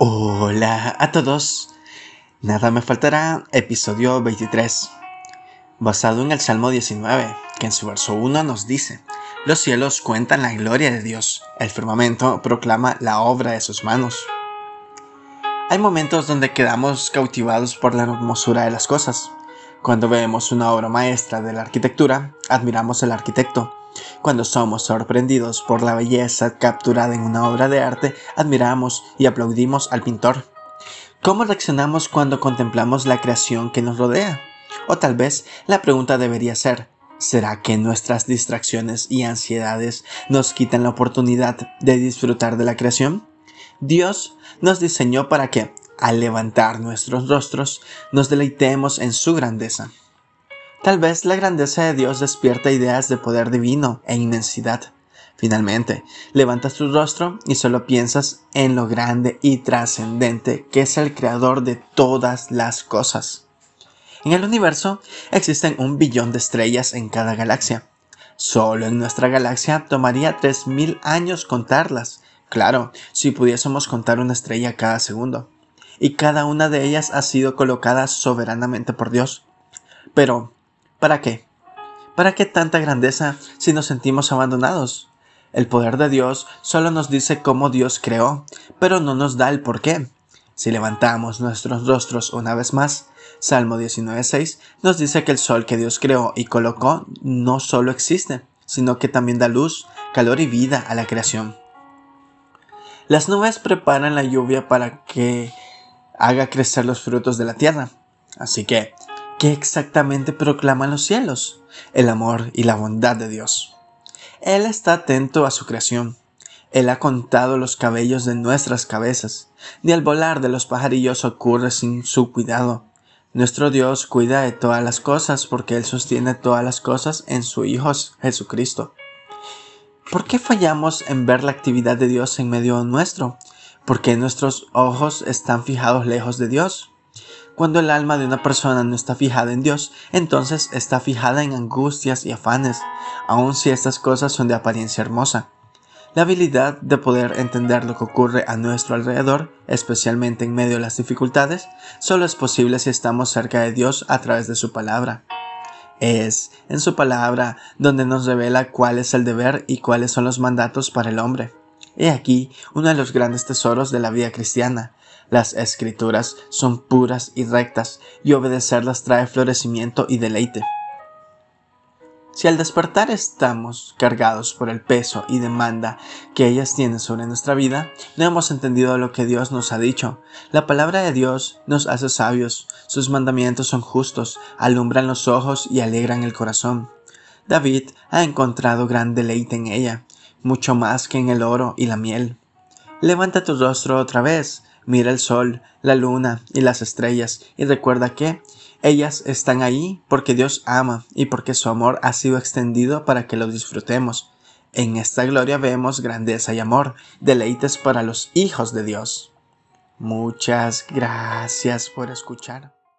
Hola a todos. Nada me faltará, episodio 23, basado en el Salmo 19, que en su verso 1 nos dice, Los cielos cuentan la gloria de Dios, el firmamento proclama la obra de sus manos. Hay momentos donde quedamos cautivados por la hermosura de las cosas. Cuando vemos una obra maestra de la arquitectura, admiramos al arquitecto, cuando somos sorprendidos por la belleza capturada en una obra de arte, admiramos y aplaudimos al pintor. ¿Cómo reaccionamos cuando contemplamos la creación que nos rodea? O tal vez la pregunta debería ser, ¿será que nuestras distracciones y ansiedades nos quitan la oportunidad de disfrutar de la creación? Dios nos diseñó para que, al levantar nuestros rostros, nos deleitemos en su grandeza. Tal vez la grandeza de Dios despierta ideas de poder divino e inmensidad. Finalmente, levantas tu rostro y solo piensas en lo grande y trascendente que es el creador de todas las cosas. En el universo existen un billón de estrellas en cada galaxia. Solo en nuestra galaxia tomaría 3.000 años contarlas. Claro, si pudiésemos contar una estrella cada segundo. Y cada una de ellas ha sido colocada soberanamente por Dios. Pero, ¿Para qué? ¿Para qué tanta grandeza si nos sentimos abandonados? El poder de Dios solo nos dice cómo Dios creó, pero no nos da el por qué. Si levantamos nuestros rostros una vez más, Salmo 19.6 nos dice que el sol que Dios creó y colocó no solo existe, sino que también da luz, calor y vida a la creación. Las nubes preparan la lluvia para que haga crecer los frutos de la tierra. Así que ¿Qué exactamente proclaman los cielos? El amor y la bondad de Dios. Él está atento a su creación. Él ha contado los cabellos de nuestras cabezas. Ni el volar de los pajarillos ocurre sin su cuidado. Nuestro Dios cuida de todas las cosas porque Él sostiene todas las cosas en su Hijo Jesucristo. ¿Por qué fallamos en ver la actividad de Dios en medio nuestro? ¿Por qué nuestros ojos están fijados lejos de Dios? Cuando el alma de una persona no está fijada en Dios, entonces está fijada en angustias y afanes, aun si estas cosas son de apariencia hermosa. La habilidad de poder entender lo que ocurre a nuestro alrededor, especialmente en medio de las dificultades, solo es posible si estamos cerca de Dios a través de su palabra. Es en su palabra donde nos revela cuál es el deber y cuáles son los mandatos para el hombre. He aquí uno de los grandes tesoros de la vida cristiana, las escrituras son puras y rectas, y obedecerlas trae florecimiento y deleite. Si al despertar estamos cargados por el peso y demanda que ellas tienen sobre nuestra vida, no hemos entendido lo que Dios nos ha dicho. La palabra de Dios nos hace sabios, sus mandamientos son justos, alumbran los ojos y alegran el corazón. David ha encontrado gran deleite en ella, mucho más que en el oro y la miel. Levanta tu rostro otra vez, Mira el sol, la luna y las estrellas y recuerda que ellas están ahí porque Dios ama y porque su amor ha sido extendido para que lo disfrutemos. En esta gloria vemos grandeza y amor, deleites para los hijos de Dios. Muchas gracias por escuchar.